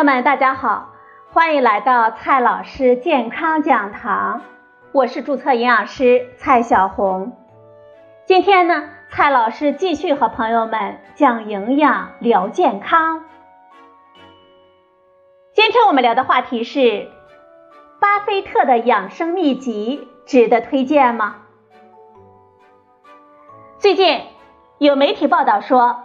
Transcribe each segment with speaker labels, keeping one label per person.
Speaker 1: 朋友们，大家好，欢迎来到蔡老师健康讲堂，我是注册营养师蔡小红。今天呢，蔡老师继续和朋友们讲营养聊健康。今天我们聊的话题是：巴菲特的养生秘籍值得推荐吗？最近有媒体报道说，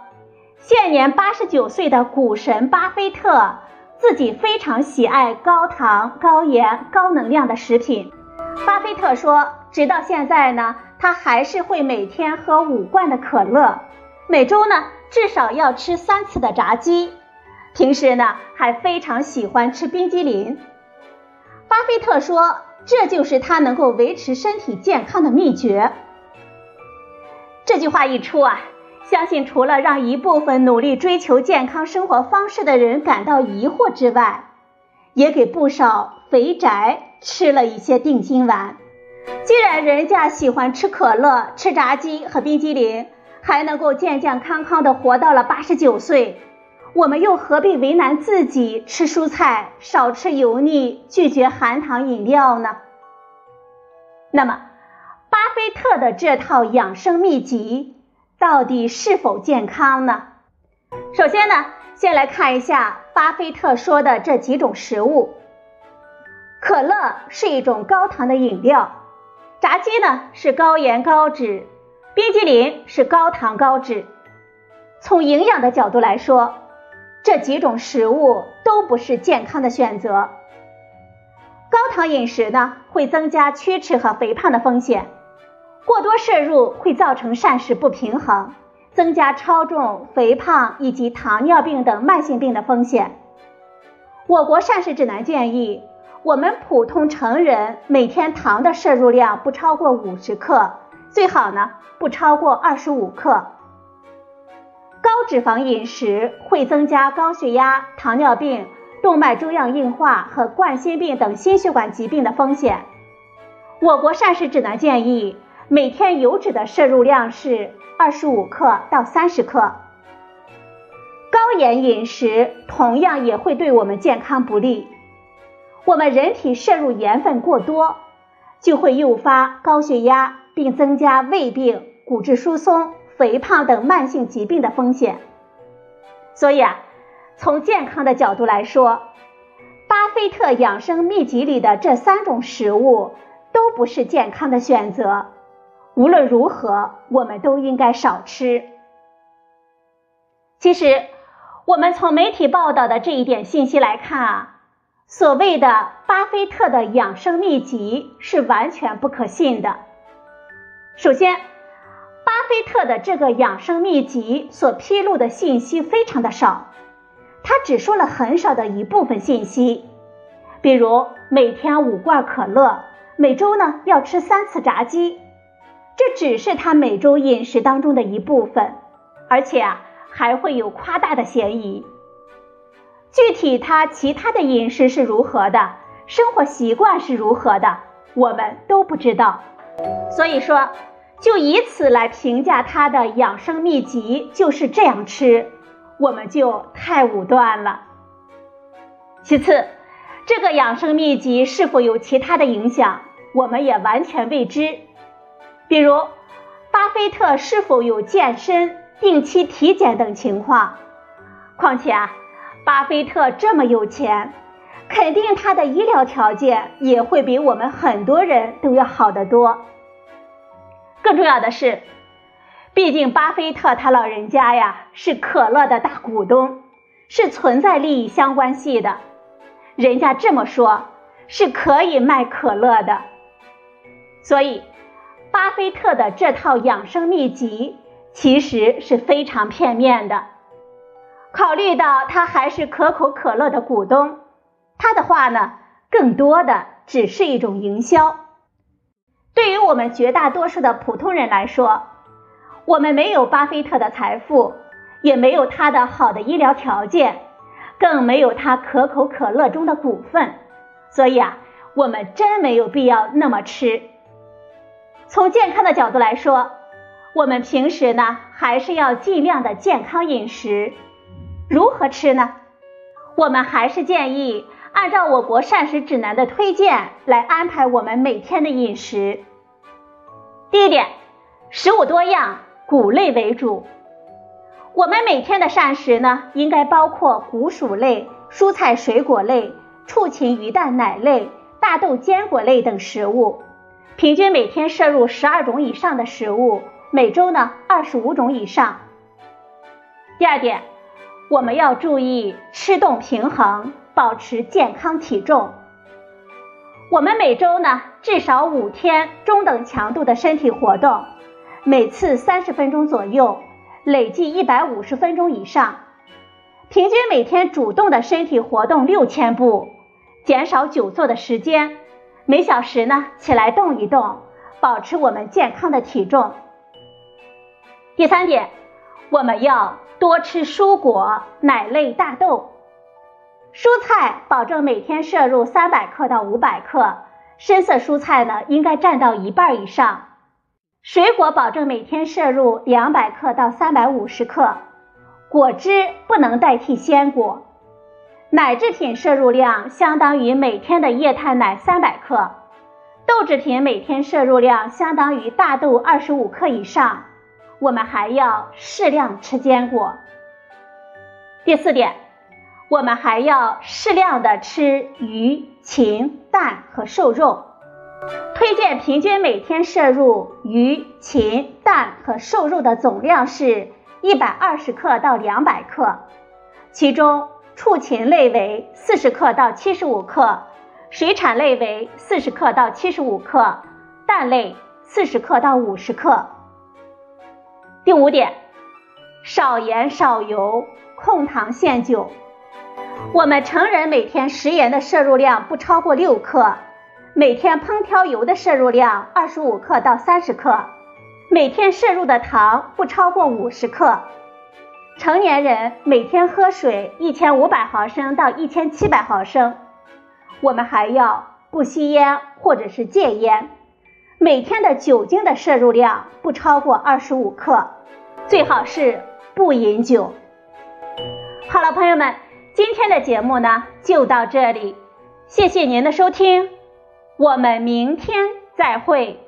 Speaker 1: 现年八十九岁的股神巴菲特。自己非常喜爱高糖、高盐、高能量的食品。巴菲特说，直到现在呢，他还是会每天喝五罐的可乐，每周呢至少要吃三次的炸鸡，平时呢还非常喜欢吃冰激凌。巴菲特说，这就是他能够维持身体健康的秘诀。这句话一出啊。相信除了让一部分努力追求健康生活方式的人感到疑惑之外，也给不少肥宅吃了一些定心丸。既然人家喜欢吃可乐、吃炸鸡和冰激凌，还能够健健康康的活到了八十九岁，我们又何必为难自己吃蔬菜、少吃油腻、拒绝含糖饮料呢？那么，巴菲特的这套养生秘籍。到底是否健康呢？首先呢，先来看一下巴菲特说的这几种食物。可乐是一种高糖的饮料，炸鸡呢是高盐高脂，冰激凌是高糖高脂。从营养的角度来说，这几种食物都不是健康的选择。高糖饮食呢，会增加龋齿和肥胖的风险。过多摄入会造成膳食不平衡，增加超重、肥胖以及糖尿病等慢性病的风险。我国膳食指南建议，我们普通成人每天糖的摄入量不超过五十克，最好呢不超过二十五克。高脂肪饮食会增加高血压、糖尿病、动脉粥样硬化和冠心病等心血管疾病的风险。我国膳食指南建议。每天油脂的摄入量是二十五克到三十克。高盐饮食同样也会对我们健康不利。我们人体摄入盐分过多，就会诱发高血压，并增加胃病、骨质疏松、肥胖等慢性疾病的风险。所以啊，从健康的角度来说，巴菲特养生秘籍里的这三种食物都不是健康的选择。无论如何，我们都应该少吃。其实，我们从媒体报道的这一点信息来看啊，所谓的巴菲特的养生秘籍是完全不可信的。首先，巴菲特的这个养生秘籍所披露的信息非常的少，他只说了很少的一部分信息，比如每天五罐可乐，每周呢要吃三次炸鸡。这只是他每周饮食当中的一部分，而且啊还会有夸大的嫌疑。具体他其他的饮食是如何的，生活习惯是如何的，我们都不知道。所以说，就以此来评价他的养生秘籍就是这样吃，我们就太武断了。其次，这个养生秘籍是否有其他的影响，我们也完全未知。比如，巴菲特是否有健身、定期体检等情况？况且啊，巴菲特这么有钱，肯定他的医疗条件也会比我们很多人都要好得多。更重要的是，毕竟巴菲特他老人家呀是可乐的大股东，是存在利益相关系的。人家这么说，是可以卖可乐的，所以。巴菲特的这套养生秘籍其实是非常片面的。考虑到他还是可口可乐的股东，他的话呢，更多的只是一种营销。对于我们绝大多数的普通人来说，我们没有巴菲特的财富，也没有他的好的医疗条件，更没有他可口可乐中的股份，所以啊，我们真没有必要那么吃。从健康的角度来说，我们平时呢还是要尽量的健康饮食。如何吃呢？我们还是建议按照我国膳食指南的推荐来安排我们每天的饮食。第一点，食物多样，谷类为主。我们每天的膳食呢，应该包括谷薯类、蔬菜水果类、畜禽鱼蛋奶类、大豆坚果类等食物，平均每天摄入十二种以上的食物，每周呢二十五种以上。第二点。我们要注意吃动平衡，保持健康体重。我们每周呢至少五天中等强度的身体活动，每次三十分钟左右，累计一百五十分钟以上。平均每天主动的身体活动六千步，减少久坐的时间，每小时呢起来动一动，保持我们健康的体重。第三点，我们要。多吃蔬果、奶类、大豆、蔬菜，保证每天摄入三百克到五百克，深色蔬菜呢应该占到一半以上。水果保证每天摄入两百克到三百五十克，果汁不能代替鲜果。奶制品摄入量相当于每天的液态奶三百克，豆制品每天摄入量相当于大豆二十五克以上。我们还要适量吃坚果。第四点，我们还要适量的吃鱼、禽、蛋和瘦肉。推荐平均每天摄入鱼、禽、蛋和瘦肉的总量是一百二十克到两百克，其中畜禽类为四十克到七十五克，水产类为四十克到七十五克，蛋类四十克到五十克。第五点，少盐少油，控糖限酒。我们成人每天食盐的摄入量不超过六克，每天烹调油的摄入量二十五克到三十克，每天摄入的糖不超过五十克。成年人每天喝水一千五百毫升到一千七百毫升。我们还要不吸烟或者是戒烟，每天的酒精的摄入量不超过二十五克。最好是不饮酒。好了，朋友们，今天的节目呢就到这里，谢谢您的收听，我们明天再会。